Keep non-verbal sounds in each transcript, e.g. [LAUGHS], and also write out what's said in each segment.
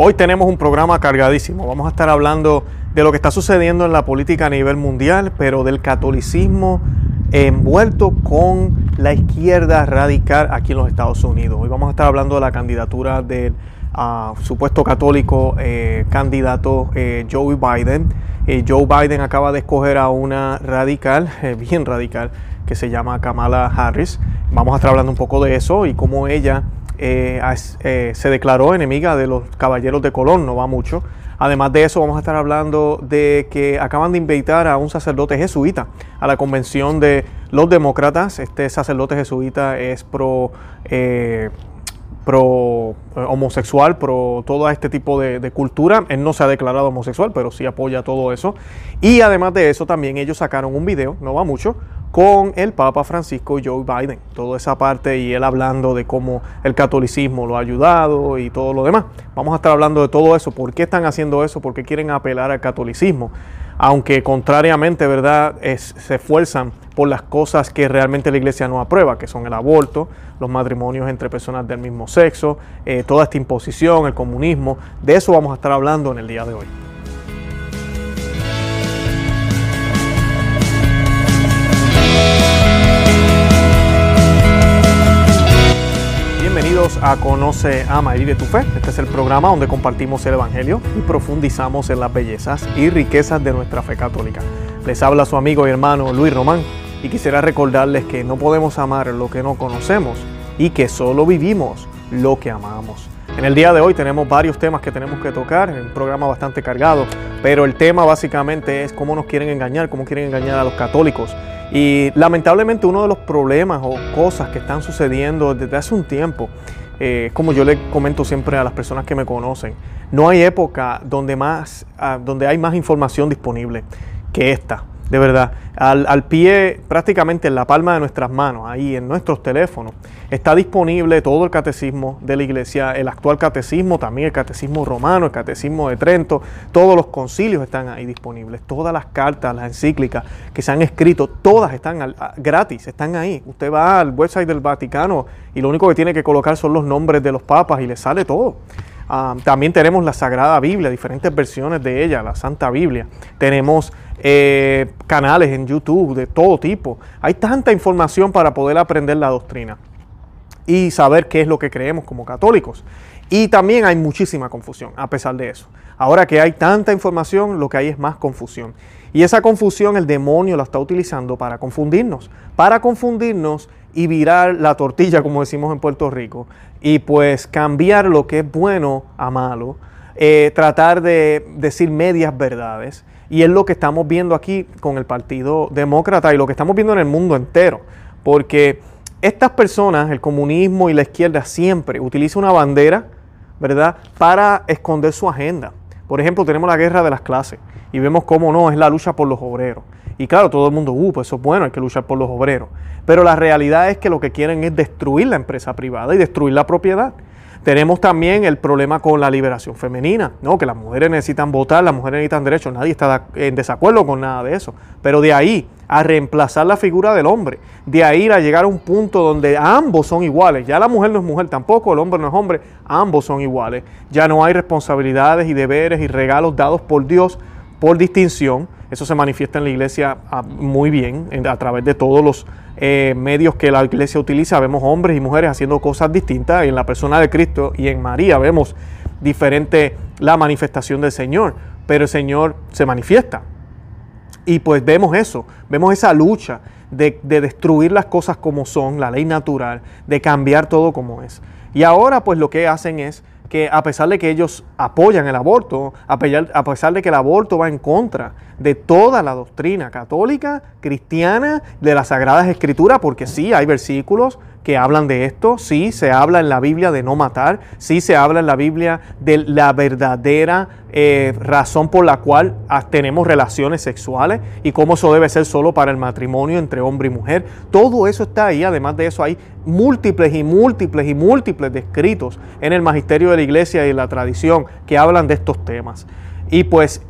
Hoy tenemos un programa cargadísimo. Vamos a estar hablando de lo que está sucediendo en la política a nivel mundial, pero del catolicismo envuelto con la izquierda radical aquí en los Estados Unidos. Hoy vamos a estar hablando de la candidatura del ah, supuesto católico eh, candidato eh, Joe Biden. Eh, Joe Biden acaba de escoger a una radical, [LAUGHS] bien radical, que se llama Kamala Harris. Vamos a estar hablando un poco de eso y cómo ella se declaró enemiga de los caballeros de Colón, no va mucho. Además de eso, vamos a estar hablando de que acaban de invitar a un sacerdote jesuita a la convención de los demócratas. Este sacerdote jesuita es pro, eh, pro eh, homosexual, pro todo este tipo de, cultura. Él no se ha declarado homosexual, pero sí apoya todo eso. Y además de eso, también ellos sacaron un video, no va mucho, con el Papa Francisco y Joe Biden. Toda esa parte y él hablando de cómo el catolicismo lo ha ayudado y todo lo demás. Vamos a estar hablando de todo eso. ¿Por qué están haciendo eso? ¿Por qué quieren apelar al catolicismo? Aunque contrariamente, ¿verdad? se esfuerzan por las cosas que realmente la iglesia no aprueba, que son el aborto, los matrimonios entre personas del mismo sexo, eh, toda esta imposición, el comunismo. De eso vamos a estar hablando en el día de hoy. A Conoce, Ama y Vive tu Fe. Este es el programa donde compartimos el Evangelio y profundizamos en las bellezas y riquezas de nuestra fe católica. Les habla su amigo y hermano Luis Román y quisiera recordarles que no podemos amar lo que no conocemos y que solo vivimos lo que amamos. En el día de hoy tenemos varios temas que tenemos que tocar, un programa bastante cargado, pero el tema básicamente es cómo nos quieren engañar, cómo quieren engañar a los católicos. Y lamentablemente uno de los problemas o cosas que están sucediendo desde hace un tiempo, eh, como yo le comento siempre a las personas que me conocen, no hay época donde, más, ah, donde hay más información disponible que esta de verdad, al, pie, prácticamente en la palma de nuestras manos, ahí en nuestros teléfonos, está disponible todo el catecismo de la iglesia, el actual catecismo, también el catecismo romano, el catecismo de Trento, todos los concilios están ahí disponibles, todas las cartas, las encíclicas que se han escrito, todas están gratis, están ahí. Usted va al website del Vaticano y lo único que tiene que colocar son los nombres de los papas y le sale todo. Ah, también tenemos la Sagrada Biblia, diferentes versiones de ella, la Santa Biblia. Tenemos eh, canales en YouTube de todo tipo. Hay tanta información para poder aprender la doctrina y saber qué es lo que creemos como católicos. Y también hay muchísima confusión a pesar de eso. Ahora que hay tanta información, lo que hay es más confusión. Y esa confusión el demonio la está utilizando para confundirnos, para confundirnos y virar la tortilla, como decimos en Puerto Rico, y pues cambiar lo que es bueno a malo, eh, tratar de decir medias verdades. Y es lo que estamos viendo aquí con el Partido Demócrata y lo que estamos viendo en el mundo entero. Porque estas personas, el comunismo y la izquierda, siempre utilizan una bandera, ¿verdad?, para esconder su agenda. Por ejemplo, tenemos la guerra de las clases y vemos cómo no, es la lucha por los obreros. Y claro, todo el mundo, uh, pues eso es bueno, hay que luchar por los obreros. Pero la realidad es que lo que quieren es destruir la empresa privada y destruir la propiedad. Tenemos también el problema con la liberación femenina, ¿no? que las mujeres necesitan votar, las mujeres necesitan derechos, nadie está en desacuerdo con nada de eso. Pero de ahí a reemplazar la figura del hombre, de ahí a llegar a un punto donde ambos son iguales, ya la mujer no es mujer tampoco, el hombre no es hombre, ambos son iguales, ya no hay responsabilidades y deberes y regalos dados por Dios por distinción, eso se manifiesta en la iglesia ah, muy bien a través de todos los eh, medios que la iglesia utiliza. Vemos hombres y mujeres haciendo cosas distintas. en la persona de Cristo y en María vemos diferente la manifestación del Señor. Pero el Señor se manifiesta. Y pues vemos eso, vemos esa lucha de, de destruir las cosas como son, la ley natural, de cambiar todo como es. Y ahora pues lo que hacen es que a pesar de que ellos apoyan el aborto, a pesar de que el aborto va en contra de toda la doctrina católica, cristiana, de las Sagradas Escrituras, porque sí, hay versículos que hablan de esto, sí se habla en la Biblia de no matar, sí se habla en la Biblia de la verdadera eh, razón por la cual ah, tenemos relaciones sexuales y cómo eso debe ser solo para el matrimonio entre hombre y mujer. Todo eso está ahí, además de eso hay múltiples y múltiples y múltiples descritos en el magisterio de la iglesia y la tradición que hablan de estos temas. Y pues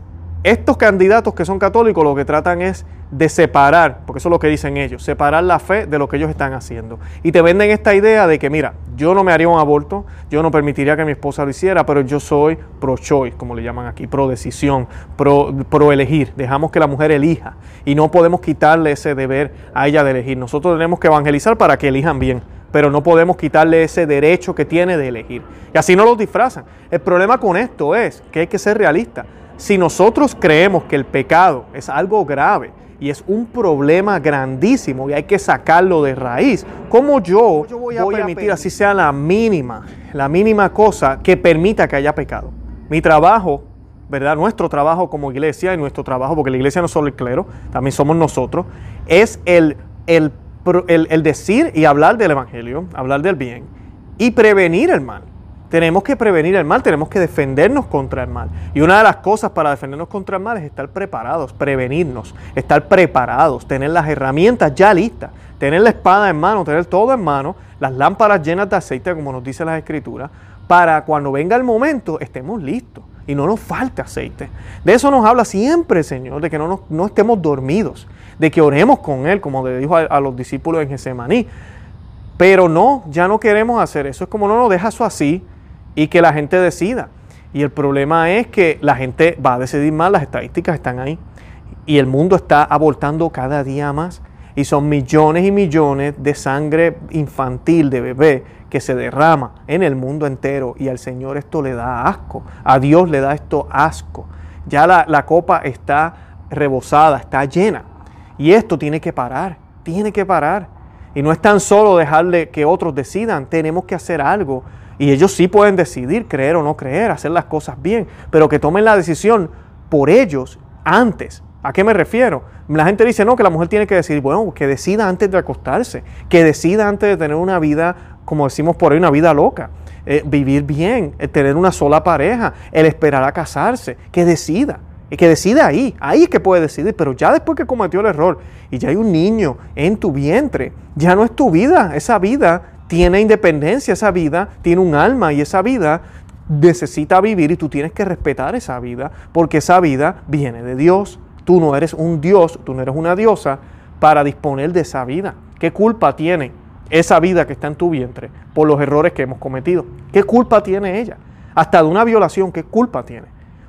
estos candidatos que son católicos lo que tratan es de separar, porque eso es lo que dicen ellos, separar la fe de lo que ellos están haciendo. Y te venden esta idea de que, mira, yo no me haría un aborto, yo no permitiría que mi esposa lo hiciera, pero yo soy pro-choice, como le llaman aquí, pro-decisión, pro-elegir. Dejamos que la mujer elija y no podemos quitarle ese deber a ella de elegir. Nosotros tenemos que evangelizar para que elijan bien, pero no podemos quitarle ese derecho que tiene de elegir. Y así no lo disfrazan. El problema con esto es que hay que ser realista. Si nosotros creemos que el pecado es algo grave, y es un problema grandísimo y hay que sacarlo de raíz. ¿Cómo yo, voy, a, permitir, así sea la mínima, la mínima cosa que permita que haya pecado? Mi trabajo, ¿verdad? Nuestro trabajo como iglesia y nuestro trabajo, porque la iglesia no es solo el clero, también somos nosotros, es el, el, el decir y hablar del Evangelio, hablar del bien y prevenir el mal. Tenemos que prevenir el mal, tenemos que defendernos contra el mal. Y una de las cosas para defendernos contra el mal es estar preparados, prevenirnos, estar preparados, tener las herramientas ya listas, tener la espada en mano, tener todo en mano, las lámparas llenas de aceite, como nos dice la escritura, para cuando venga el momento estemos listos y no nos falte aceite. De eso nos habla siempre Señor, de que no, no estemos dormidos, de que oremos con Él, como le dijo a, los discípulos en Getsemaní. Pero no, ya no queremos hacer eso. Es como no nos deja eso así y que la gente decida. Y el problema es que la gente va a decidir más, las estadísticas están ahí. Y el mundo está abortando cada día más. Y son millones y millones de sangre infantil de bebé que se derrama en el mundo entero. Y al Señor esto le da asco. A Dios le da esto asco. Ya la, la copa está rebosada, está llena. Y esto tiene que parar. Tiene que parar. Y no es tan solo dejarle que otros decidan. Tenemos que hacer algo y ellos sí pueden decidir creer o no creer, hacer las cosas bien, pero que tomen la decisión por ellos antes. ¿A qué me refiero? La gente dice, no, que la mujer tiene que decidir, bueno, que decida antes de acostarse, que decida antes de tener una vida, como decimos por ahí, una vida loca, eh, vivir bien, tener una sola pareja, el esperar a casarse, que decida. Y que decida ahí, ahí es que puede decidir, pero ya después que cometió el error y ya hay un niño en tu vientre, ya no es tu vida, esa vida tiene independencia, esa vida tiene un alma y esa vida necesita vivir y tú tienes que respetar esa vida porque esa vida viene de Dios. Tú no eres un Dios, tú no eres una diosa para disponer de esa vida. ¿Qué culpa tiene esa vida que está en tu vientre por los errores que hemos cometido? ¿Qué culpa tiene ella? Hasta de una violación, ¿qué culpa tiene?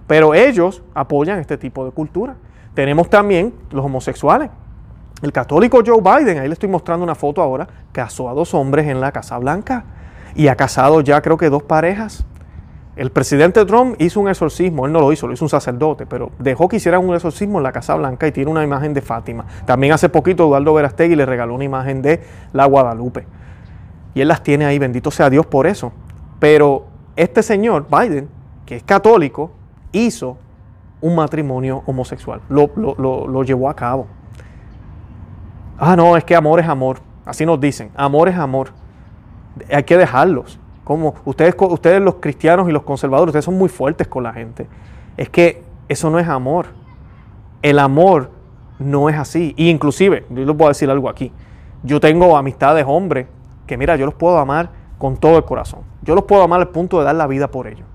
Pero ellos apoyan este tipo de cultura. Tenemos también los homosexuales. El católico Joe Biden, ahí le estoy mostrando una foto ahora, casó a dos hombres en la Casa Blanca y ha casado ya creo que dos parejas. El presidente Trump hizo un exorcismo, él no lo hizo, lo hizo un sacerdote, pero dejó que hicieran un exorcismo en la Casa Blanca y tiene una imagen de Fátima. También hace poquito Eduardo Verastegui le regaló una imagen de la Guadalupe. Y él las tiene ahí, bendito sea Dios por eso. Pero este señor, Biden, que es católico, hizo un matrimonio homosexual, lo, lo llevó a cabo. Ah, no, es que amor es amor. Así nos dicen, amor es amor. Hay que dejarlos. Como ustedes, ustedes los cristianos y los conservadores, ustedes son muy fuertes con la gente. Es que eso no es amor. El amor no es así. Y inclusive, yo les voy a decir algo aquí. Yo tengo amistades hombres que mira, yo los puedo amar con todo el corazón. Yo los puedo amar al punto de dar la vida por ellos.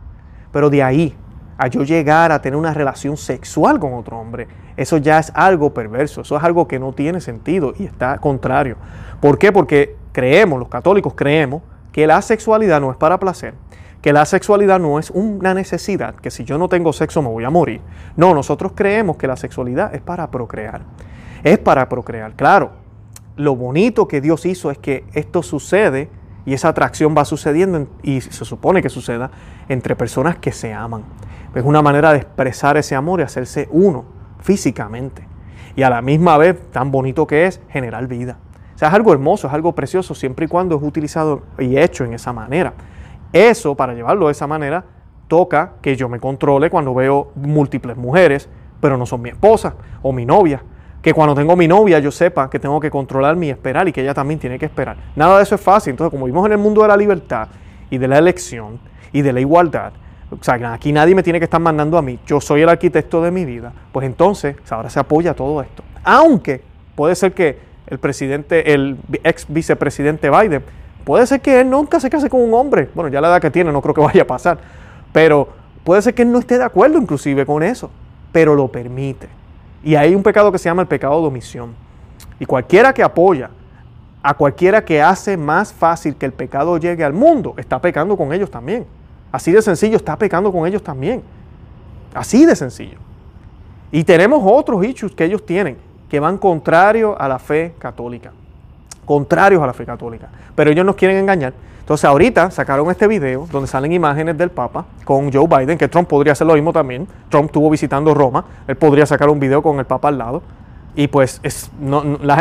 Pero de ahí a yo llegar a tener una relación sexual con otro hombre, eso ya es algo perverso, eso es algo que no tiene sentido y está contrario. ¿Por qué? Porque creemos, los católicos creemos, que la sexualidad no es para placer, que la sexualidad no es una necesidad, que si yo no tengo sexo me voy a morir. No, nosotros creemos que la sexualidad es para procrear, es para procrear. Claro, lo bonito que Dios hizo es que esto sucede y esa atracción va sucediendo y se supone que suceda entre personas que se aman. Es una manera de expresar ese amor y hacerse uno físicamente. Y a la misma vez, tan bonito que es, generar vida. O sea, es algo hermoso, es algo precioso, siempre y cuando es utilizado y hecho en esa manera. Eso, para llevarlo de esa manera, toca que yo me controle cuando veo múltiples mujeres, pero no son mi esposa o mi novia. Que cuando tengo mi novia yo sepa que tengo que controlarme y esperar y que ella también tiene que esperar. Nada de eso es fácil. Entonces, como vivimos en el mundo de la libertad y de la elección y de la igualdad, o sea, aquí nadie me tiene que estar mandando a mí, yo soy el arquitecto de mi vida, pues entonces ahora se apoya todo esto. Aunque puede ser que el presidente, el ex vicepresidente Biden, puede ser que él nunca se case con un hombre, bueno, ya la edad que tiene no creo que [LAUGHS] vaya a pasar, pero puede ser que él no esté de acuerdo inclusive con eso. pero lo permite. Y hay un pecado que se llama el pecado de omisión. Y cualquiera que apoya a cualquiera que hace más fácil que el pecado llegue al mundo, está pecando con ellos también. Así de sencillo, está pecando con ellos también. Así de sencillo. Y tenemos otros issues que ellos tienen que van contrarios a la fe católica. Contrarios a la fe católica. Pero ellos nos quieren engañar. Entonces ahorita sacaron este video donde salen imágenes del Papa con Joe Biden, que Trump podría hacer lo mismo también. Trump estuvo visitando Roma, él podría sacar un video con el Papa al lado. Y pues, es,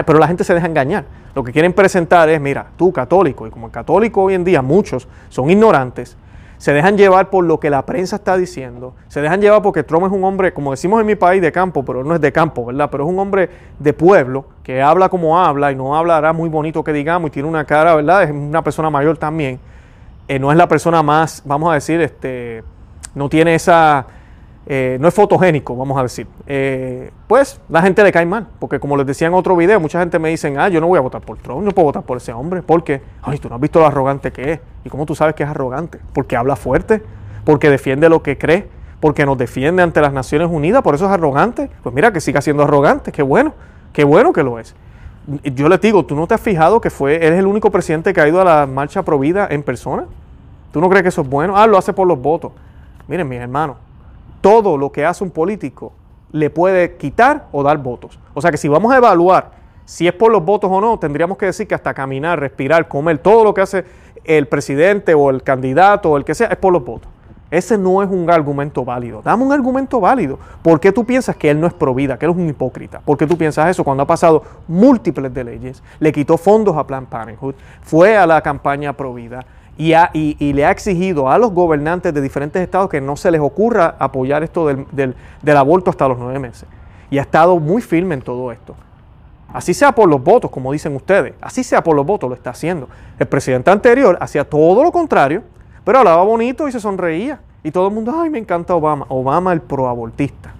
pero la gente se deja engañar. Lo que quieren presentar es, mira, tú católico, y como el católico hoy en día muchos son ignorantes, se dejan llevar por lo que la prensa está diciendo, se dejan llevar porque Trump es un hombre, como decimos en mi país, de campo, pero no es de campo, ¿verdad? Pero es un hombre de pueblo que habla como habla y no hablará muy bonito que digamos y tiene una cara, ¿verdad? Es una persona mayor también. Eh, no es la persona más, vamos a decir, este, no tiene esa eh, no es fotogénico, vamos a decir, eh, pues la gente le cae mal. Porque como les decía en otro video, mucha gente me dice, ah, yo no voy a votar por Trump, no puedo votar por ese hombre. porque, Ay, tú no has visto lo arrogante que es. ¿Y cómo tú sabes que es arrogante? Porque habla fuerte, porque defiende lo que cree, porque nos defiende ante las Naciones Unidas, por eso es arrogante. Pues mira, que siga siendo arrogante, qué bueno, qué bueno que lo es. Yo les digo, ¿tú no te has fijado que fue, él es el único presidente que ha ido a la marcha provida en persona? ¿Tú no crees que eso es bueno? Ah, lo hace por los votos. Miren, mis hermanos, todo lo que hace un político le puede quitar o dar votos. O sea que si vamos a evaluar si es por los votos o no, tendríamos que decir que hasta caminar, respirar, comer, todo lo que hace el presidente o el candidato o el que sea, es por los votos. Ese no es un argumento válido. Dame un argumento válido. ¿Por qué tú piensas que él no es provida, que él es un hipócrita? ¿Por qué tú piensas eso cuando ha pasado múltiples de leyes? Le quitó fondos a Planned Parenthood, fue a la campaña provida, y, le ha exigido a los gobernantes de diferentes estados que no se les ocurra apoyar esto del, aborto hasta los nueve meses. Y ha estado muy firme en todo esto. Así sea por los votos, como dicen ustedes, así sea por los votos, lo está haciendo. El presidente anterior hacía todo lo contrario, pero hablaba bonito y se sonreía. Y todo el mundo, ay, me encanta Obama. Obama el proabortista.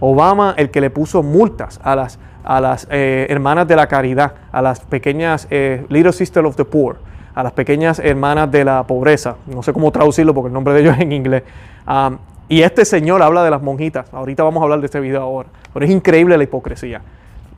Obama el que le puso multas a las, a las eh, hermanas de la caridad, a las pequeñas eh, Little Sisters of the Poor a las pequeñas hermanas de la pobreza. No sé cómo traducirlo porque el nombre de ellos es en inglés. y este señor habla de las monjitas. Ahorita vamos a hablar de este video ahora. Pero es increíble la hipocresía.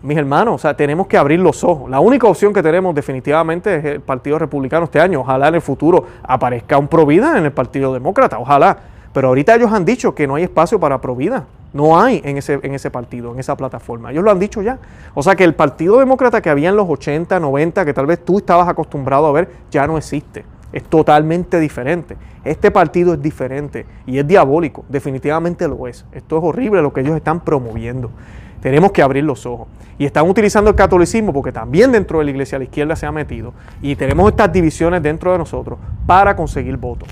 Mis hermanos, o sea, tenemos que abrir los ojos. La única opción que tenemos definitivamente es el Partido Republicano este año. Ojalá en el futuro aparezca un Provida en el Partido Demócrata. Ojalá. Pero ahorita ellos han dicho que no hay espacio para Provida. No hay en ese, en ese partido, en esa plataforma. Ellos lo han dicho ya. O sea que el Partido Demócrata que había en los 80, 90, que tal vez tú estabas acostumbrado a ver, ya no existe. Es totalmente diferente. Este partido es diferente y es diabólico. Definitivamente lo es. Esto es horrible lo que ellos están promoviendo. Tenemos que abrir los ojos. Y están utilizando el catolicismo porque también dentro de la iglesia la izquierda se ha metido. Y tenemos estas divisiones dentro de nosotros para conseguir votos.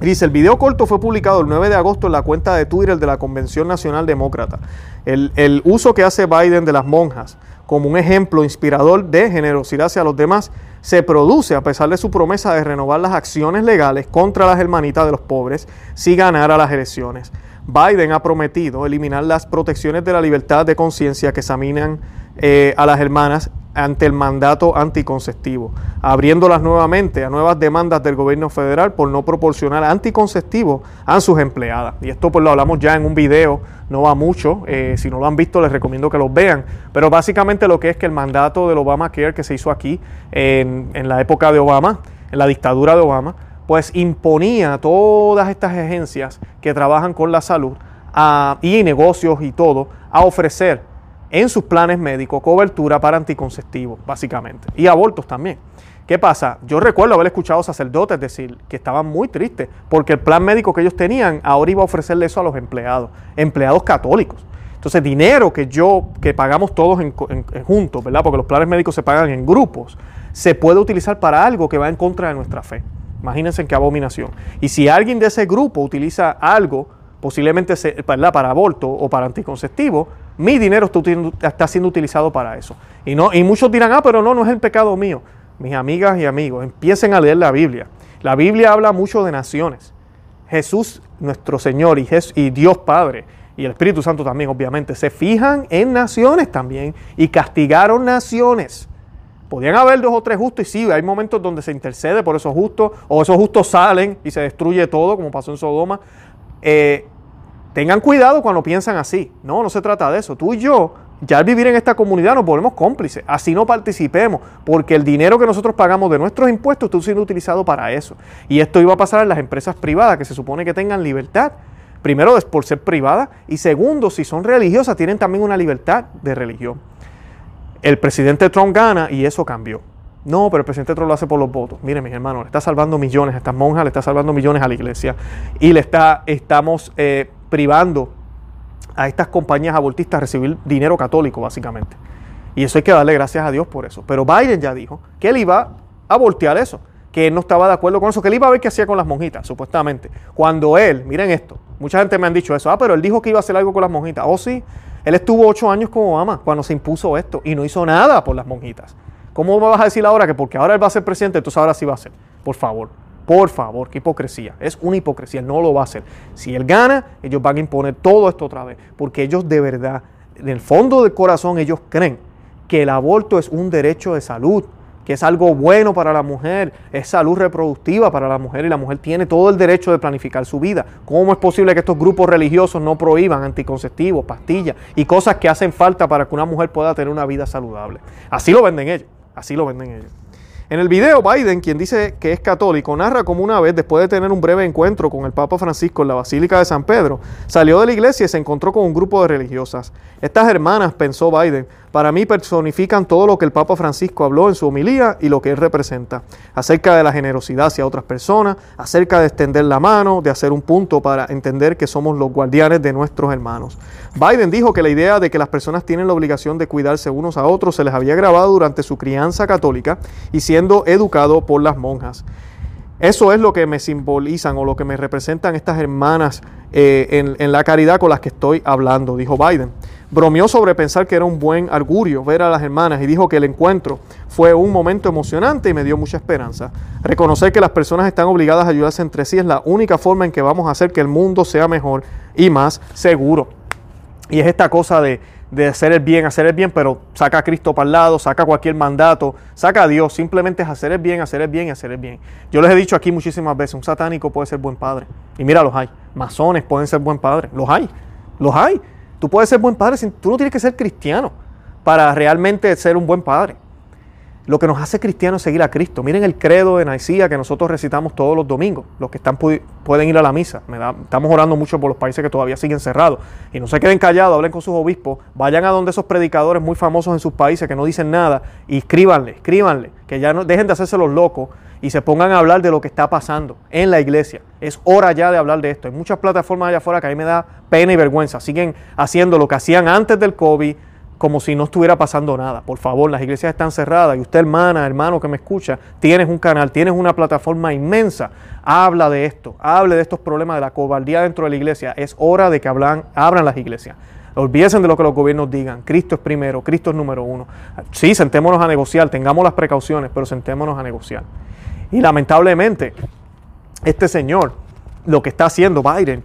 Dice, el video corto fue publicado el 9 de agosto en la cuenta de Twitter de la Convención Nacional Demócrata. El, el, uso que hace Biden de las monjas como un ejemplo inspirador de generosidad hacia los demás se produce a pesar de su promesa de renovar las acciones legales contra las hermanitas de los pobres si ganara las elecciones. Biden ha prometido eliminar las protecciones de la libertad de conciencia que examinan eh, a las hermanas ante el mandato anticonceptivo, abriéndolas nuevamente a nuevas demandas del gobierno federal por no proporcionar anticonceptivos a sus empleadas. Y esto pues lo hablamos ya en un video, no va mucho, eh, si no lo han visto les recomiendo que los vean, pero básicamente lo que es que el mandato del Obamacare que se hizo aquí en, la época de Obama, en la dictadura de Obama, pues imponía a todas estas agencias que trabajan con la salud y negocios y todo a ofrecer en sus planes médicos cobertura para anticonceptivos, básicamente, y abortos también. ¿Qué pasa? Yo recuerdo haber escuchado sacerdotes decir que estaban muy tristes porque el plan médico que ellos tenían ahora iba a ofrecerle eso a los empleados, empleados católicos. Entonces, dinero que yo, que pagamos todos en, juntos, ¿verdad? Porque los planes médicos se pagan en grupos, se puede utilizar para algo que va en contra de nuestra fe. Imagínense qué abominación. Y si alguien de ese grupo utiliza algo, posiblemente para aborto o para anticonceptivo, mi dinero está siendo utilizado para eso. Y, no, y muchos dirán, ah, pero no, no es el pecado mío. Mis amigas y amigos, empiecen a leer la Biblia. La Biblia habla mucho de naciones. Jesús, nuestro Señor, y, y Dios Padre, y el Espíritu Santo también, obviamente, se fijan en naciones también y castigaron naciones. Podían haber dos o tres justos y sí, hay momentos donde se intercede por esos justos o esos justos salen y se destruye todo, como pasó en Sodoma. Eh, tengan cuidado cuando piensan así. No, no se trata de eso. Tú y yo, ya al vivir en esta comunidad nos volvemos cómplices. Así no participemos, porque el dinero que nosotros pagamos de nuestros impuestos está siendo utilizado para eso. Y esto iba a pasar en las empresas privadas, que se supone que tengan libertad. Primero, por ser privadas. Y segundo, si son religiosas, tienen también una libertad de religión. El presidente Trump gana y eso cambió. No, pero el presidente Trump lo hace por los votos. Miren, mis hermanos, le está salvando millones a estas monjas, le está salvando millones a la iglesia. Y le está, estamos eh, privando a estas compañías abortistas recibir dinero católico, básicamente. Y eso hay que darle gracias a Dios por eso. Pero Biden ya dijo que él iba a voltear eso, que él no estaba de acuerdo con eso, que él iba a ver qué hacía con las monjitas, supuestamente. Cuando él, miren esto, mucha gente me han dicho eso, ah, pero él dijo que iba a hacer algo con las monjitas. Oh, sí, él estuvo ocho años con Obama cuando se impuso esto y no hizo nada por las monjitas. ¿Cómo me vas a decir ahora que porque ahora él va a ser presidente, entonces ahora sí va a ser? Por favor. Por favor, qué hipocresía. Es una hipocresía, no lo va a hacer. Si él gana, ellos van a imponer todo esto otra vez, porque ellos de verdad, en el fondo del corazón, ellos creen que el aborto es un derecho de salud, que es algo bueno para la mujer, es salud reproductiva para la mujer y la mujer tiene todo el derecho de planificar su vida. ¿Cómo es posible que estos grupos religiosos no prohíban anticonceptivos, pastillas y cosas que hacen falta para que una mujer pueda tener una vida saludable? Así lo venden ellos, así lo venden ellos. En el video, Biden, quien dice que es católico, narra cómo una vez, después de tener un breve encuentro con el Papa Francisco en la Basílica de San Pedro, salió de la iglesia y se encontró con un grupo de religiosas. Estas hermanas, pensó Biden, para mí personifican todo lo que el Papa Francisco habló en su homilía y lo que él representa, acerca de la generosidad hacia otras personas, acerca de extender la mano, de hacer un punto para entender que somos los guardianes de nuestros hermanos. Biden dijo que la idea de que las personas tienen la obligación de cuidarse unos a otros se les había grabado durante su crianza católica y siendo educado por las monjas. Eso es lo que me simbolizan o lo que me representan estas hermanas eh, en, en, la caridad con las que estoy hablando, dijo Biden. Bromeó sobre pensar que era un buen argurio ver a las hermanas y dijo que el encuentro fue un momento emocionante y me dio mucha esperanza. Reconocer que las personas están obligadas a ayudarse entre sí es la única forma en que vamos a hacer que el mundo sea mejor y más seguro. Y es esta cosa de, de hacer el bien, hacer el bien, pero saca a Cristo para el lado, saca cualquier mandato, saca a Dios, simplemente es hacer el bien, hacer el bien y hacer el bien. Yo les he dicho aquí muchísimas veces, un satánico puede ser buen padre. Y mira, los hay. Masones pueden ser buen padre. Los hay. Los hay. Tú puedes ser buen padre, tú no tienes que ser cristiano para realmente ser un buen padre. Lo que nos hace cristianos es seguir a Cristo. Miren el credo de Naicía que nosotros recitamos todos los domingos. Los que están pueden ir a la misa. estamos orando mucho por los países que todavía siguen cerrados. Y no se queden callados, hablen con sus obispos. Vayan a donde esos predicadores muy famosos en sus países que no dicen nada y escríbanle, escríbanle. Que ya no dejen de hacerse los locos y se pongan a hablar de lo que está pasando en la iglesia. Es hora ya de hablar de esto. Hay muchas plataformas allá afuera que a mí me da pena y vergüenza. Siguen haciendo lo que hacían antes del COVID como si no estuviera pasando nada. Por favor, las iglesias están cerradas y usted, hermana, hermano que me escucha, tienes un canal, tienes una plataforma inmensa. Habla de esto, hable de estos problemas de la cobardía dentro de la iglesia. Es hora de que hablan, abran las iglesias. Olvídense de lo que los gobiernos digan. Cristo es primero, Cristo es número uno. Sí, sentémonos a negociar, tengamos las precauciones, pero sentémonos a negociar. Y lamentablemente, este señor, lo que está haciendo Biden,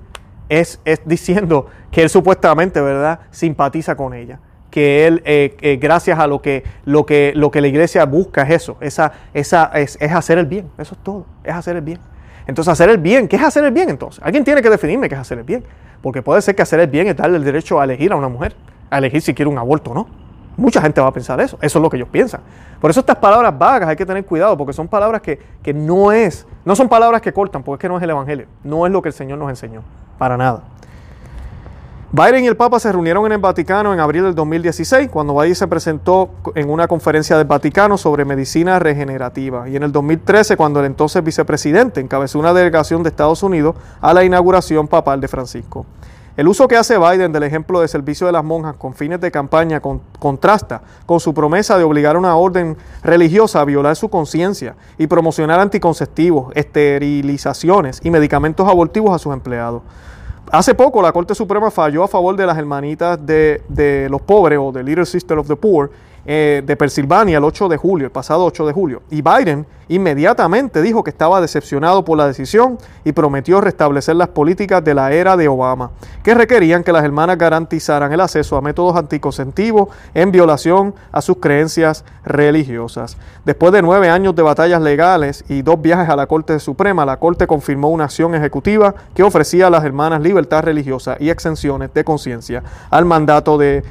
es, es diciendo que él supuestamente, ¿verdad?, simpatiza con ella que él, eh, eh, gracias a lo que, lo, que, lo que la iglesia busca es eso, esa, esa, es, es, hacer el bien, eso es todo, es hacer el bien. Entonces, hacer el bien, ¿qué es hacer el bien entonces? Alguien tiene que definirme qué es hacer el bien, porque puede ser que hacer el bien es darle el derecho a elegir a una mujer, a elegir si quiere un aborto o no. Mucha gente va a pensar eso, eso es lo que ellos piensan. Por eso estas palabras vagas hay que tener cuidado, porque son palabras que, que no es, no son palabras que cortan, porque es que no es el Evangelio, no es lo que el Señor nos enseñó, para nada. Biden y el Papa se reunieron en el Vaticano en abril del 2016, cuando Biden se presentó en una conferencia del Vaticano sobre medicina regenerativa. Y en el 2013, cuando el entonces vicepresidente encabezó una delegación de Estados Unidos a la inauguración papal de Francisco. El uso que hace Biden del ejemplo de servicio de las monjas con fines de campaña contrasta con su promesa de obligar a una orden religiosa a violar su conciencia y promocionar anticonceptivos, esterilizaciones y medicamentos abortivos a sus empleados. Hace poco la Corte Suprema falló a favor de las hermanitas de, los pobres o de Little Sister of the Poor eh, de Pensilvania el 8 de julio, el pasado 8 de julio. Y Biden inmediatamente dijo que estaba decepcionado por la decisión y prometió restablecer las políticas de la era de Obama, que requerían que las hermanas garantizaran el acceso a métodos anticonceptivos en violación a sus creencias religiosas. Después de nueve años de batallas legales y dos viajes a la Corte Suprema, la Corte confirmó una acción ejecutiva que ofrecía a las hermanas libertad religiosa y exenciones de conciencia al mandato de,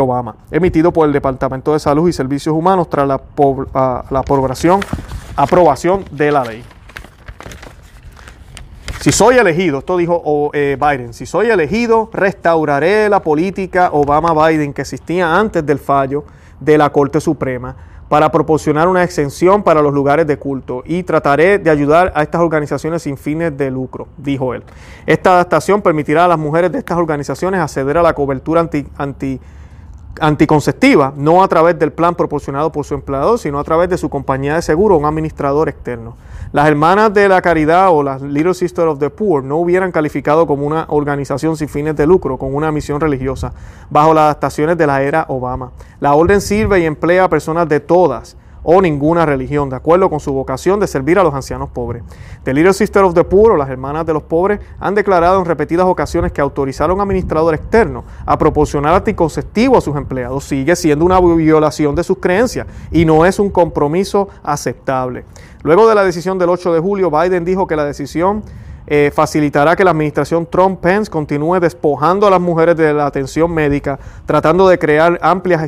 Obama, emitido por el Departamento Departamento de Salud y Servicios Humanos tras la, la aprobación, aprobación de la ley. Si soy elegido, esto dijo eh, Biden, si soy elegido, restauraré la política Obama-Biden que existía antes del fallo de la Corte Suprema para proporcionar una exención para los lugares de culto y trataré de ayudar a estas organizaciones sin fines de lucro, dijo él. Esta adaptación permitirá a las mujeres de estas organizaciones acceder a la cobertura anti, anti anticonceptiva, no a través del plan proporcionado por su empleador, sino a través de su compañía de seguro o un administrador externo. Las hermanas de la caridad o las Little Sisters of the Poor no hubieran calificado como una organización sin fines de lucro, con una misión religiosa, bajo las adaptaciones de la era Obama. La orden sirve y emplea a personas de todas o ninguna religión, de acuerdo con su vocación de servir a los ancianos pobres. The Little Sister of the Poor o las hermanas de los pobres han declarado en repetidas ocasiones que autorizaron a un administrador externo a proporcionar anticonceptivo a sus empleados sigue siendo una violación de sus creencias y no es un compromiso aceptable. Luego de la decisión del 8 de julio, Biden dijo que la decisión eh, facilitará que la administración Trump-Pence continúe despojando a las mujeres de la atención médica, tratando de crear amplias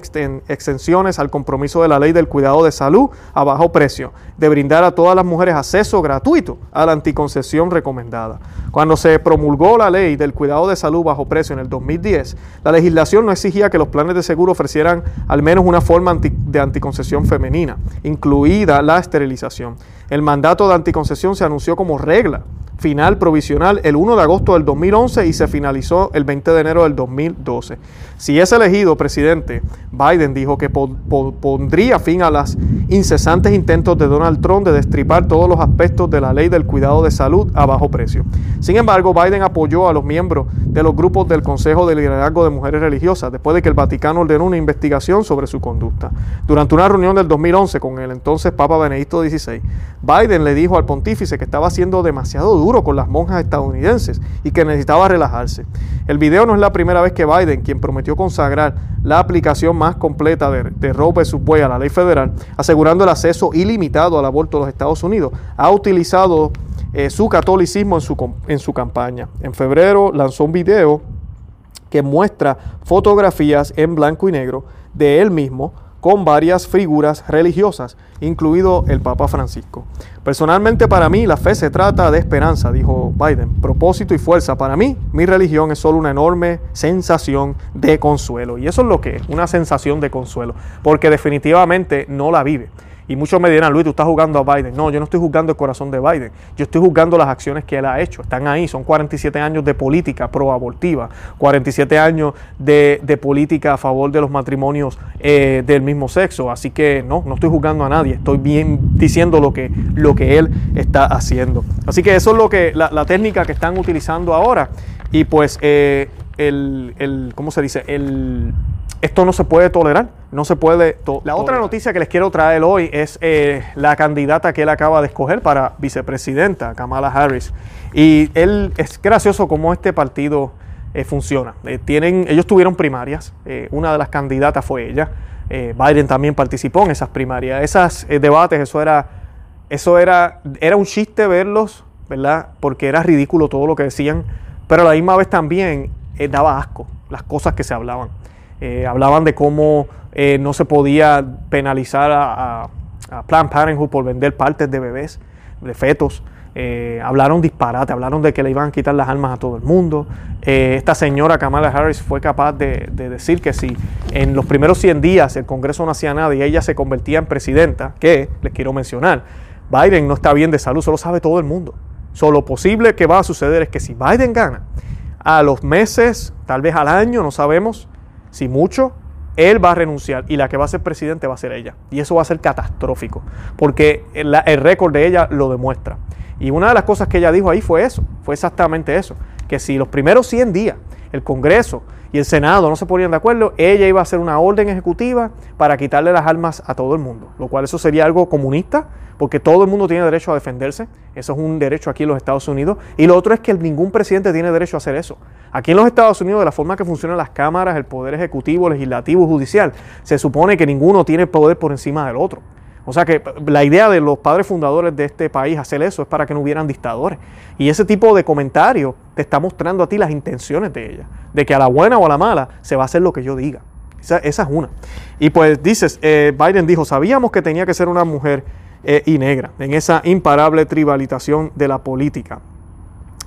extensiones al compromiso de la ley del cuidado de salud a bajo precio, de brindar a todas las mujeres acceso gratuito a la anticoncepción recomendada. Cuando se promulgó la ley del cuidado de salud bajo precio en el 2010, la legislación no exigía que los planes de seguro ofrecieran al menos una forma de anticoncepción femenina, incluida la esterilización. El mandato de anticoncepción se anunció como regla final provisional el 1 de agosto del 2011 y se finalizó el 20 de enero del 2012. Si es elegido presidente, Biden dijo que pondría fin a los incesantes intentos de Donald Trump de destripar todos los aspectos de la ley del cuidado de salud a bajo precio. Sin embargo, Biden apoyó a los miembros de los grupos del Consejo de Liderazgo de Mujeres Religiosas después de que el Vaticano ordenó una investigación sobre su conducta. Durante una reunión del 2011 con el entonces Papa Benedicto XVI, Biden le dijo al pontífice que estaba siendo demasiado duro con las monjas estadounidenses y que necesitaba relajarse. El video no es la primera vez que Biden, quien prometió consagrar la aplicación más completa de, de Roe a la ley federal, asegurando el acceso ilimitado al aborto en los Estados Unidos, ha utilizado eh, su catolicismo en su, en su campaña. En febrero lanzó un video que muestra fotografías en blanco y negro de él mismo con varias figuras religiosas, incluido el Papa Francisco. Personalmente para mí la fe se trata de esperanza, dijo Biden, propósito y fuerza. Para mí mi religión es solo una enorme sensación de consuelo. Y eso es lo que es, una sensación de consuelo, porque definitivamente no la vive. Y muchos me dirán, Luis, tú estás jugando a Biden. No, yo no estoy jugando el corazón de Biden. Yo estoy jugando las acciones que él ha hecho. Están ahí. Son 47 años de política pro-abortiva, 47 años de, política a favor de los matrimonios eh, del mismo sexo. Así que no, no estoy jugando a nadie. Estoy bien diciendo lo que, lo que él está haciendo. Así que eso es lo que la, técnica que están utilizando ahora. Y pues eh, el, el, ¿cómo se dice? El esto no se puede tolerar, no se puede. la otra noticia que les quiero traer hoy es eh, la candidata que él acaba de escoger para vicepresidenta, Kamala Harris. Y él es gracioso cómo este partido eh, funciona. Eh, tienen, ellos tuvieron primarias, una de las candidatas fue ella. Biden también participó en esas primarias. Esos debates, eso era, eso era, era un chiste verlos, ¿verdad? Porque era ridículo todo lo que decían, pero a la misma vez también daba asco las cosas que se hablaban. Eh, hablaban de cómo eh, no se podía penalizar a, Planned Parenthood por vender partes de bebés, de fetos. Eh, hablaron disparate, hablaron de que le iban a quitar las armas a todo el mundo. esta señora Kamala Harris fue capaz de, decir que si en los primeros 100 días el Congreso no hacía nada y ella se convertía en presidenta, que les quiero mencionar, Biden no está bien de salud, solo sabe todo el mundo. Solo lo posible que va a suceder es que si Biden gana, a los meses, tal vez al año, no sabemos, si mucho, él va a renunciar y la que va a ser presidente va a ser ella. Y eso va a ser catastrófico, porque el, récord de ella lo demuestra. Y una de las cosas que ella dijo ahí fue eso, fue exactamente eso, que si los primeros 100 días el Congreso y el Senado no se ponían de acuerdo, ella iba a hacer una orden ejecutiva para quitarle las armas a todo el mundo, lo cual eso sería algo comunista, porque todo el mundo tiene derecho a defenderse, eso es un derecho aquí en los Estados Unidos, y lo otro es que ningún presidente tiene derecho a hacer eso. Aquí en los Estados Unidos, de la forma que funcionan las cámaras, el poder ejecutivo, legislativo, judicial, se supone que ninguno tiene poder por encima del otro. O sea que la idea de los padres fundadores de este país hacer eso es para que no hubieran dictadores. Y ese tipo de comentario te está mostrando a ti las intenciones de ella, de que a la buena o a la mala se va a hacer lo que yo diga. Esa, es una. Y pues dices, eh, Biden dijo, sabíamos que tenía que ser una mujer eh, y negra en esa imparable tribalización de la política.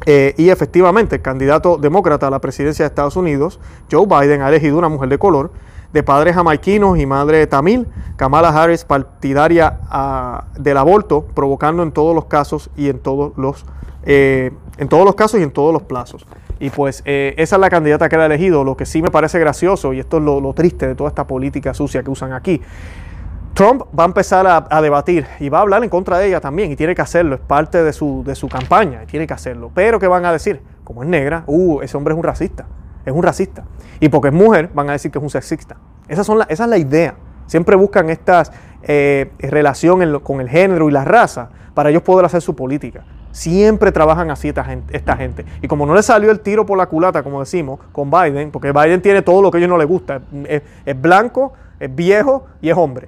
Eh, y efectivamente, el candidato demócrata a la presidencia de Estados Unidos, Joe Biden, ha elegido una mujer de color de padres jamaiquinos y madre tamil, Kamala Harris partidaria ah, del aborto, provocando en todos los casos y en todos los, eh, en todos los casos y en todos los plazos. Y pues esa es la candidata que ha elegido. Lo que sí me parece gracioso, y esto es lo, triste de toda esta política sucia que usan aquí, Trump va a empezar a, debatir y va a hablar en contra de ella también, y tiene que hacerlo, es parte de su, de su campaña, tiene que hacerlo. Pero ¿qué van a decir? Como es negra, uh, ese hombre es un racista es un racista. Y porque es mujer, van a decir que es un sexista. Esa, son esa es la idea. Siempre buscan esta eh, relación con el género y la raza para ellos poder hacer su política. Siempre trabajan así esta gente, esta gente. Y como no le salió el tiro por la culata, como decimos, con Biden, porque Biden tiene todo lo que a ellos no les gusta. Es, blanco, es viejo y es hombre.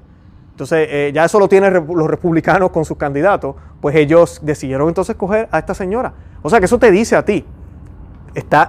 Entonces, eh, ya eso lo tienen los republicanos con sus candidatos, pues ellos decidieron entonces coger a esta señora. O sea que eso te dice a ti,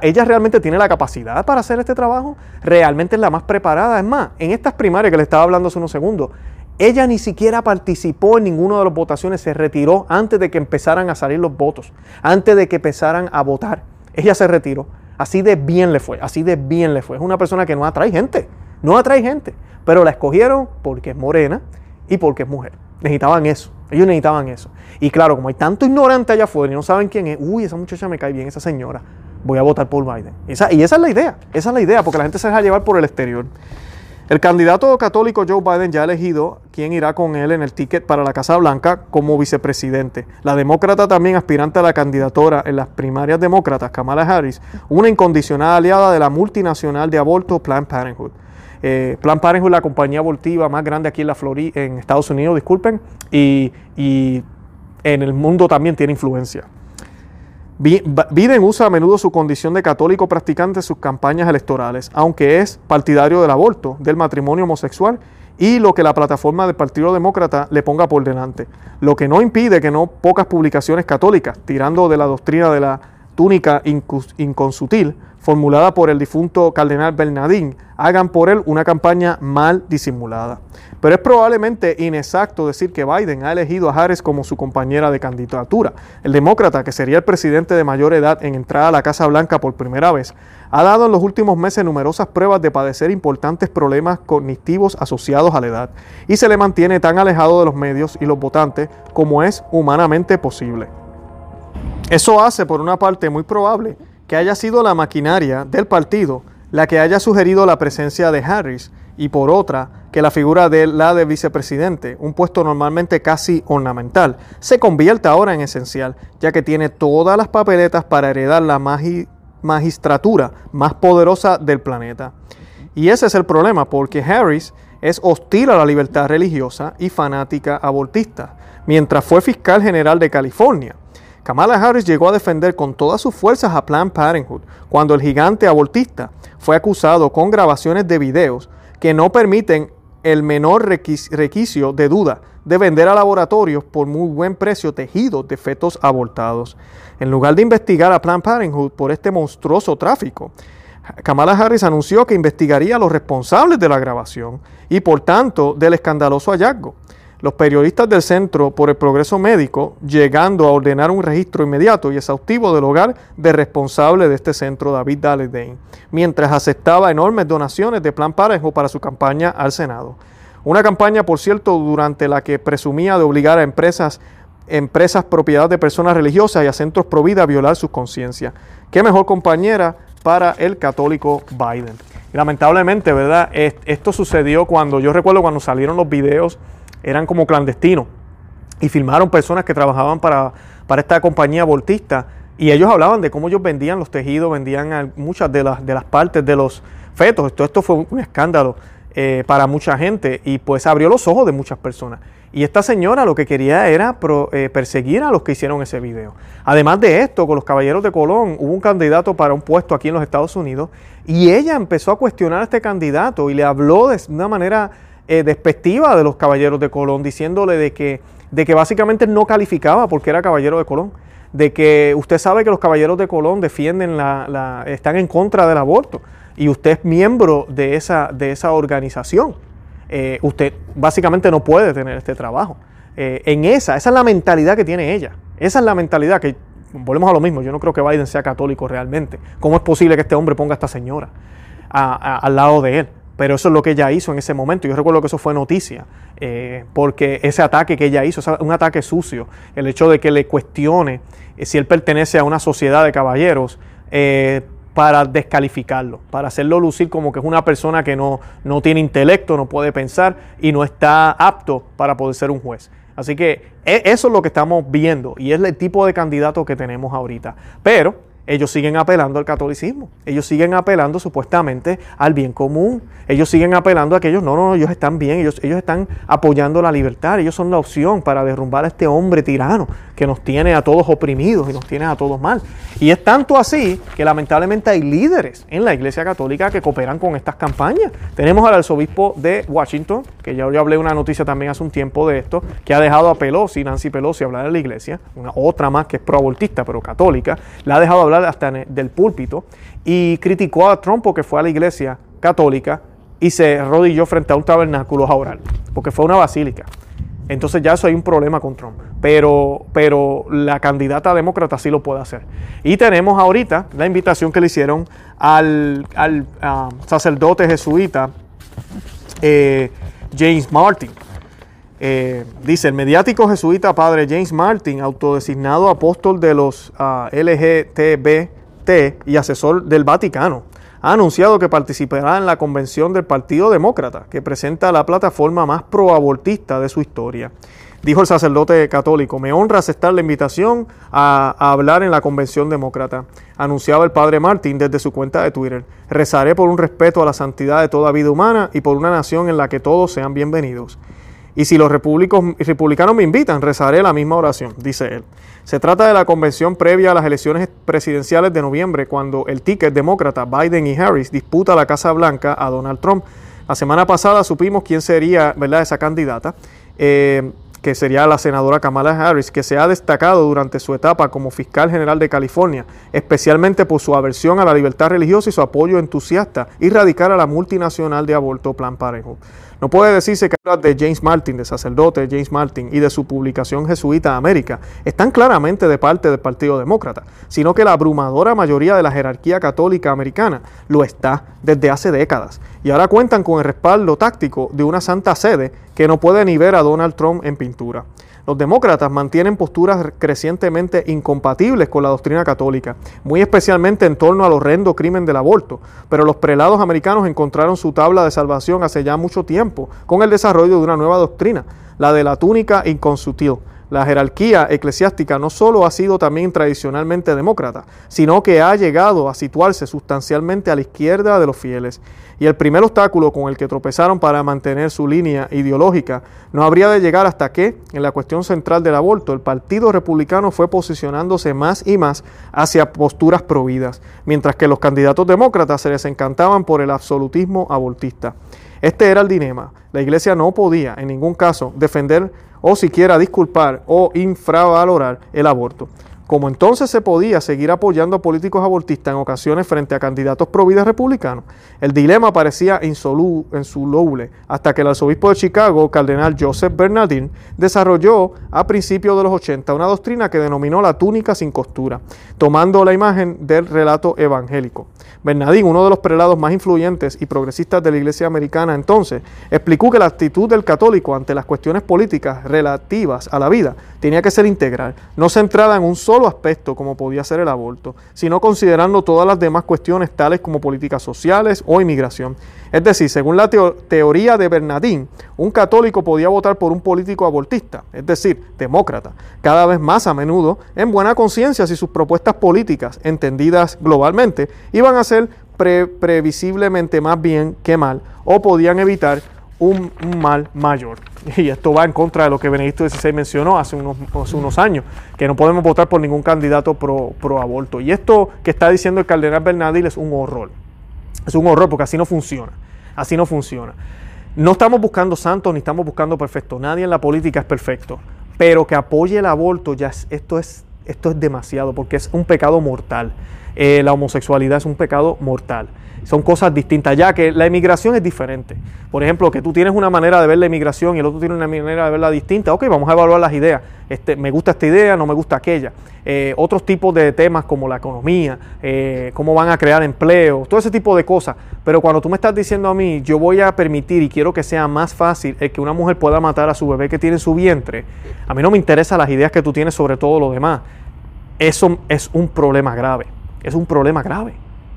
ella realmente tiene la capacidad para hacer este trabajo, realmente es la más preparada. Es más, en estas primarias que le estaba hablando hace unos segundos, ella ni siquiera participó en ninguna de las votaciones, se retiró antes de que empezaran a salir los votos, antes de que empezaran a votar. Ella se retiró. Así de bien le fue, así de bien le fue. Es una persona que no atrae gente, no atrae gente, pero la escogieron porque es morena y porque es mujer. Necesitaban eso, ellos necesitaban eso. Y claro, como hay tanto ignorante allá afuera y no saben quién es, uy, esa muchacha me cae bien, esa señora voy a votar por Biden. y esa es la idea, esa es la idea, porque la gente se deja llevar por el exterior. El candidato católico Joe Biden ya ha elegido quién irá con él en el ticket para la Casa Blanca como vicepresidente. La demócrata también aspirante a la candidatura en las primarias demócratas, Kamala Harris, una incondicional aliada de la multinacional de aborto Planned Parenthood. Eh, Planned Parenthood es la compañía abortiva más grande aquí en la Florida, en Estados Unidos, disculpen, y en el mundo también tiene influencia. Biden usa a menudo su condición de católico practicante en sus campañas electorales, aunque es partidario del aborto, del matrimonio homosexual y lo que la plataforma del Partido Demócrata le ponga por delante. Lo que no impide que no pocas publicaciones católicas, tirando de la doctrina de la túnica inconsutil, formulada por el difunto cardenal Bernardín, hagan por él una campaña mal disimulada. Pero es probablemente inexacto decir que Biden ha elegido a Harris como su compañera de candidatura. El demócrata, que sería el presidente de mayor edad en entrar a la Casa Blanca por primera vez, ha dado en los últimos meses numerosas pruebas de padecer importantes problemas cognitivos asociados a la edad y se le mantiene tan alejado de los medios y los votantes como es humanamente posible. Eso hace, por una parte, muy probable que haya sido la maquinaria del partido la que haya sugerido la presencia de Harris y por otra que la figura de la de vicepresidente, un puesto normalmente casi ornamental, se convierta ahora en esencial, ya que tiene todas las papeletas para heredar la magistratura más poderosa del planeta. Y ese es el problema, porque Harris es hostil a la libertad religiosa y fanática abortista, mientras fue fiscal general de California. Kamala Harris llegó a defender con todas sus fuerzas a Planned Parenthood cuando el gigante abortista fue acusado con grabaciones de videos que no permiten el menor requisito de duda de vender a laboratorios por muy buen precio tejidos de fetos abortados. En lugar de investigar a Planned Parenthood por este monstruoso tráfico, Kamala Harris anunció que investigaría a los responsables de la grabación y por tanto del escandaloso hallazgo los periodistas del Centro por el Progreso Médico llegando a ordenar un registro inmediato y exhaustivo del hogar del responsable de este centro, David Daledain, mientras aceptaba enormes donaciones de Plan Parejo para su campaña al Senado. Una campaña, por cierto, durante la que presumía de obligar a empresas empresas propiedad de personas religiosas y a centros pro vida a violar sus conciencias. Qué mejor compañera para el católico Biden. lamentablemente, ¿verdad? Esto sucedió cuando, yo recuerdo cuando salieron los videos eran como clandestinos y filmaron personas que trabajaban para, para esta compañía abortista Y ellos hablaban de cómo ellos vendían los tejidos, vendían muchas de las, de las partes de los fetos. Esto fue un escándalo eh, para mucha gente y pues abrió los ojos de muchas personas. Y esta señora lo que quería era eh, perseguir a los que hicieron ese video. Además de esto, con los Caballeros de Colón hubo un candidato para un puesto aquí en los Estados Unidos y ella empezó a cuestionar a este candidato y le habló de una manera eh, despectiva de los Caballeros de Colón, diciéndole de que, de que básicamente no calificaba porque era Caballero de Colón de que usted sabe que los caballeros de Colón defienden la, están en contra del aborto y usted es miembro de esa, de esa organización. Eh, usted básicamente no puede tener este trabajo. Eh, en esa, esa es la mentalidad que tiene ella. Esa es la mentalidad que, volvemos a lo mismo, yo no creo que Biden sea católico realmente. ¿Cómo es posible que este hombre ponga a esta señora al lado de él? Pero eso es lo que ella hizo en ese momento. Yo recuerdo que eso fue noticia, eh, porque ese ataque que ella hizo, un ataque sucio, el hecho de que le cuestione eh, si él pertenece a una sociedad de caballeros, eh, para descalificarlo, para hacerlo lucir como que es una persona que no, no tiene intelecto, no puede pensar y no está apto para poder ser un juez. Así que e, eso es lo que estamos viendo y es el tipo de candidato que tenemos ahorita. Pero ellos siguen apelando al catolicismo, ellos siguen apelando supuestamente al bien común, ellos siguen apelando a que ellos, no, no, ellos están bien, ellos, ellos están apoyando la libertad, ellos son la opción para derrumbar a este hombre tirano que nos tiene a todos oprimidos y nos tiene a todos mal. Y es tanto así que lamentablemente hay líderes en la Iglesia Católica que cooperan con estas campañas. Tenemos al arzobispo de Washington, que ya yo hablé una noticia también hace un tiempo de esto, que ha dejado a Pelosi, Nancy Pelosi, hablar en la iglesia, una otra más que es proabortista pero católica, la ha dejado hablar hasta del púlpito y criticó a Trump porque fue a la iglesia católica y se rodilló frente a un tabernáculo a orar, porque fue una basílica. Entonces ya eso hay un problema con Trump. Pero, pero la candidata demócrata sí lo puede hacer. Y tenemos ahorita la invitación que le hicieron al, ah, sacerdote jesuita eh, James Martin. Eh, dice, el mediático jesuita padre James Martin, autodesignado apóstol de los uh, LGTBT y asesor del Vaticano, ha anunciado que participará en la convención del Partido Demócrata, que presenta la plataforma más proabortista de su historia. Dijo el sacerdote católico, me honra aceptar la invitación a, a, hablar en la convención demócrata. Anunciaba el padre Martin desde su cuenta de Twitter. Rezaré por un respeto a la santidad de toda vida humana y por una nación en la que todos sean bienvenidos. Y si los republicanos me invitan, rezaré la misma oración, dice él. Se trata de la convención previa a las elecciones presidenciales de noviembre, cuando el ticket demócrata Biden y Harris disputa la Casa Blanca a Donald Trump. La semana pasada supimos quién sería ¿verdad? esa candidata, eh, que sería la senadora Kamala Harris, que se ha destacado durante su etapa como fiscal general de California, especialmente por su aversión a la libertad religiosa y su apoyo entusiasta y radical a la multinacional de aborto Plan Parenthood. No puede decirse que de James Martin, de sacerdote James Martin y de su publicación jesuita América están claramente de parte del Partido Demócrata, sino que la abrumadora mayoría de la jerarquía católica americana lo está desde hace décadas. Y ahora cuentan con el respaldo táctico de una santa sede que no puede ni ver a Donald Trump en pintura. Los demócratas mantienen posturas crecientemente incompatibles con la doctrina católica, muy especialmente en torno al horrendo crimen del aborto, pero los prelados americanos encontraron su tabla de salvación hace ya mucho tiempo con el desarrollo de una nueva doctrina, la de la túnica inconsutil la jerarquía eclesiástica no solo ha sido también tradicionalmente demócrata, sino que ha llegado a situarse sustancialmente a la izquierda de los fieles. Y el primer obstáculo con el que tropezaron para mantener su línea ideológica no habría de llegar hasta que, en la cuestión central del aborto, el Partido Republicano fue posicionándose más y más hacia posturas prohibidas, mientras que los candidatos demócratas se les encantaban por el absolutismo abortista. Este era el dilema. La iglesia no podía en ningún caso defender o siquiera disculpar o infravalorar el aborto. Como entonces se podía seguir apoyando a políticos abortistas en ocasiones frente a candidatos pro vida republicanos, el dilema parecía insoluble hasta que el arzobispo de Chicago, cardenal Joseph Bernardin, desarrolló a principios de los 80 una doctrina que denominó la túnica sin costura, tomando la imagen del relato evangélico. Bernardín, uno de los prelados más influyentes y progresistas de la Iglesia americana entonces, explicó que la actitud del católico ante las cuestiones políticas relativas a la vida tenía que ser integral, no centrada en un solo solo aspecto como podía ser el aborto, sino considerando todas las demás cuestiones tales como políticas sociales o inmigración. Es decir, según la teoría de Bernardín, un católico podía votar por un político abortista, es decir, demócrata, cada vez más a menudo en buena conciencia si sus propuestas políticas, entendidas globalmente, iban a ser previsiblemente más bien que mal o podían evitar un, mal mayor. [LAUGHS] Y esto va en contra de lo que Benedicto XVI mencionó hace unos, unos años, que no podemos votar por ningún candidato pro, pro, aborto. Y esto que está diciendo el cardenal Bernadil es un horror. Es un horror porque así no funciona. Así no funciona. No estamos buscando santos ni estamos buscando perfectos. Nadie en la política es perfecto. Pero que apoye el aborto, ya esto, es, esto es demasiado porque es un pecado mortal. Eh, la homosexualidad es un pecado mortal son cosas distintas, ya que la emigración es diferente. Por ejemplo, que tú tienes una manera de ver la emigración y el otro tiene una manera de verla distinta. Ok, vamos a evaluar las ideas. Este, me gusta esta idea, no me gusta aquella. Eh, otros tipos de temas como la economía, eh, cómo van a crear empleo, todo ese tipo de cosas. Pero cuando tú me estás diciendo a mí, yo voy a permitir y quiero que sea más fácil el que una mujer pueda matar a su bebé que tiene en su vientre, a mí no me interesan las ideas que tú tienes sobre todo lo demás. Eso es un problema grave. Es un problema grave.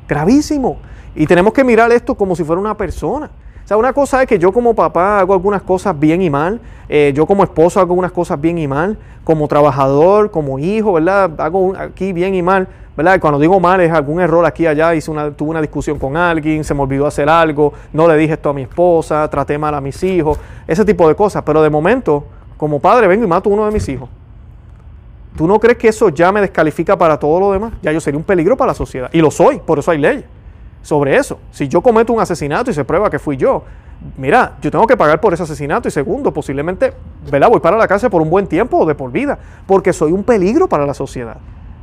Gravísimo. Y tenemos que mirar esto como si fuera una persona. O sea, una cosa es que yo como papá hago algunas cosas bien y mal, eh, yo como esposo hago algunas cosas bien y mal, como trabajador, como hijo, ¿verdad? Hago aquí bien y mal, ¿verdad? Cuando digo mal es algún error aquí allá, hice una, tuve una discusión con alguien, se me olvidó hacer algo, no le dije esto a mi esposa, traté mal a mis hijos, ese tipo de cosas. Pero de momento, como padre, vengo y mato a uno de mis hijos. ¿Tú no crees que eso ya me descalifica para todo lo demás? Ya yo sería un peligro para la sociedad. Y lo soy, por eso hay leyes sobre eso. Si yo cometo un asesinato y se prueba que fui yo, mira, yo tengo que pagar por ese asesinato y segundo, posiblemente, ¿verdad? Voy para la cárcel por un buen tiempo o de por vida, porque soy un peligro para la sociedad.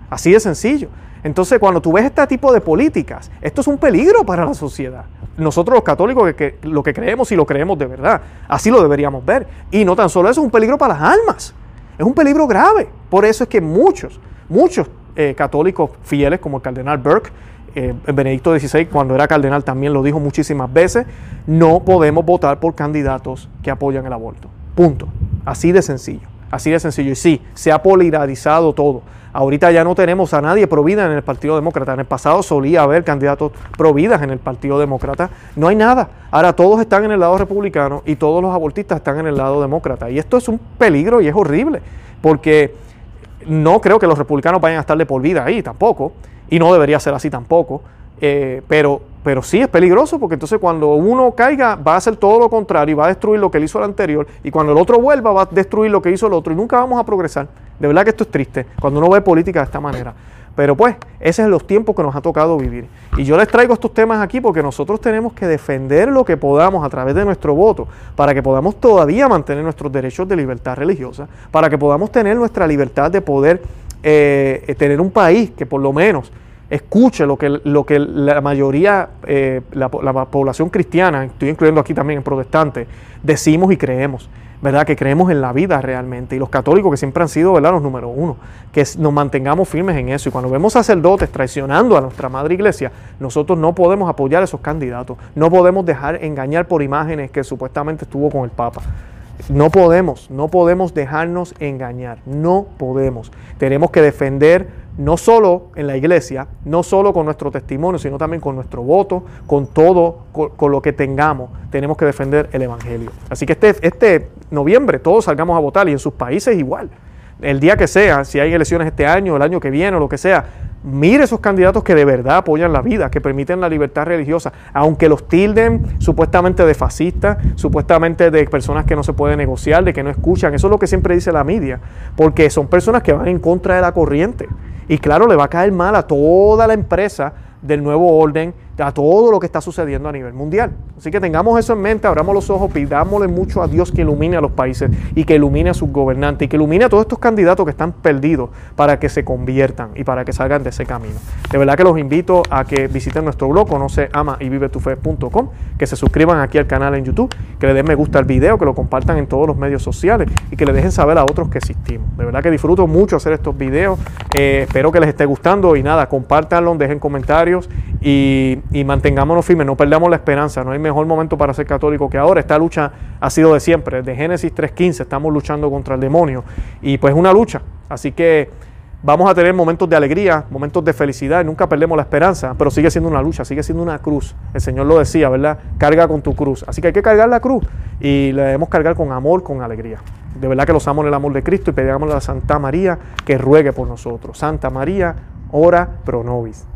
Así de sencillo. Entonces, cuando tú ves este tipo de políticas, esto es un peligro para la sociedad. Nosotros los católicos que, lo que creemos y lo creemos de verdad, así lo deberíamos ver. Y no tan solo eso, es un peligro para las almas. Es un peligro grave. Por eso es que muchos, muchos eh, católicos fieles, como el cardenal Burke, eh, Benedicto XVI, cuando era cardenal, también lo dijo muchísimas veces, no podemos votar por candidatos que apoyan el aborto. Punto. Así de sencillo. Así de sencillo. Y sí, se ha polarizado todo. Ahorita ya no tenemos a nadie provida en el Partido Demócrata. En el pasado solía haber candidatos providas en el Partido Demócrata. No hay nada. Ahora todos están en el lado republicano y todos los abortistas están en el lado demócrata. Y esto es un peligro y es horrible. Porque no creo que los republicanos vayan a estar de por vida ahí tampoco y no debería ser así tampoco. Eh, pero, pero sí es peligroso porque entonces cuando uno caiga va a hacer todo lo contrario y va a destruir lo que él hizo el anterior y cuando el otro vuelva va a destruir lo que hizo el otro y nunca vamos a progresar. De verdad que esto es triste cuando uno ve política de esta manera. Pero pues, ese es los tiempos que nos ha tocado vivir. Y yo les traigo estos temas aquí porque nosotros tenemos que defender lo que podamos a través de nuestro voto para que podamos todavía mantener nuestros derechos de libertad religiosa, para que podamos tener nuestra libertad de poder eh, tener un país que por lo menos escuche lo que, lo que la mayoría, eh, la, población cristiana, estoy incluyendo aquí también en protestantes, decimos y creemos, ¿verdad? Que creemos en la vida realmente. Y los católicos que siempre han sido, ¿verdad? Los número uno, que nos mantengamos firmes en eso. Y cuando vemos sacerdotes traicionando a nuestra madre iglesia, nosotros no podemos apoyar a esos candidatos, no podemos dejar engañar por imágenes que supuestamente estuvo con el Papa. No podemos, no podemos dejarnos engañar, no podemos. Tenemos que defender no solo en la iglesia, no solo con nuestro testimonio, sino también con nuestro voto, con todo, con, lo que tengamos, tenemos que defender el Evangelio. Así que este, este noviembre todos salgamos a votar y en sus países igual. El día que sea, si hay elecciones este año, el año que viene o lo que sea, mire esos candidatos que de verdad apoyan la vida, que permiten la libertad religiosa, aunque los tilden supuestamente de fascistas, supuestamente de personas que no se puede negociar, de que no escuchan. Eso es lo que siempre dice la media, porque son personas que van en contra de la corriente. Y claro, le va a caer mal a toda la empresa del nuevo orden, a todo lo que está sucediendo a nivel mundial. Así que tengamos eso en mente, abramos los ojos, pidámosle mucho a Dios que ilumine a los países y que ilumine a sus gobernantes y que ilumine a todos estos candidatos que están perdidos para que se conviertan y para que salgan de ese camino. De verdad que los invito a que visiten nuestro blog, conoce ama y vive tu que se suscriban aquí al canal en YouTube, que le den me gusta al video, que lo compartan en todos los medios sociales y que le dejen saber a otros que existimos. De verdad que disfruto mucho hacer estos videos, eh, espero que les esté gustando y nada, compártanlo, dejen comentarios y, y mantengámonos firmes, no perdamos la esperanza, no hay mejor momento para ser católico que ahora. Esta lucha ha sido de siempre, desde Génesis 3.15 estamos luchando contra el demonio y pues una lucha. Así que Vamos a tener momentos de alegría, momentos de felicidad, nunca perdemos la esperanza, pero sigue siendo una lucha, sigue siendo una cruz. El Señor lo decía, ¿verdad? Carga con tu cruz. Así que hay que cargar la cruz y la debemos cargar con amor, con alegría. De verdad que los amo en el amor de Cristo y pedimos a la Santa María que ruegue por nosotros. Santa María, ora pro nobis.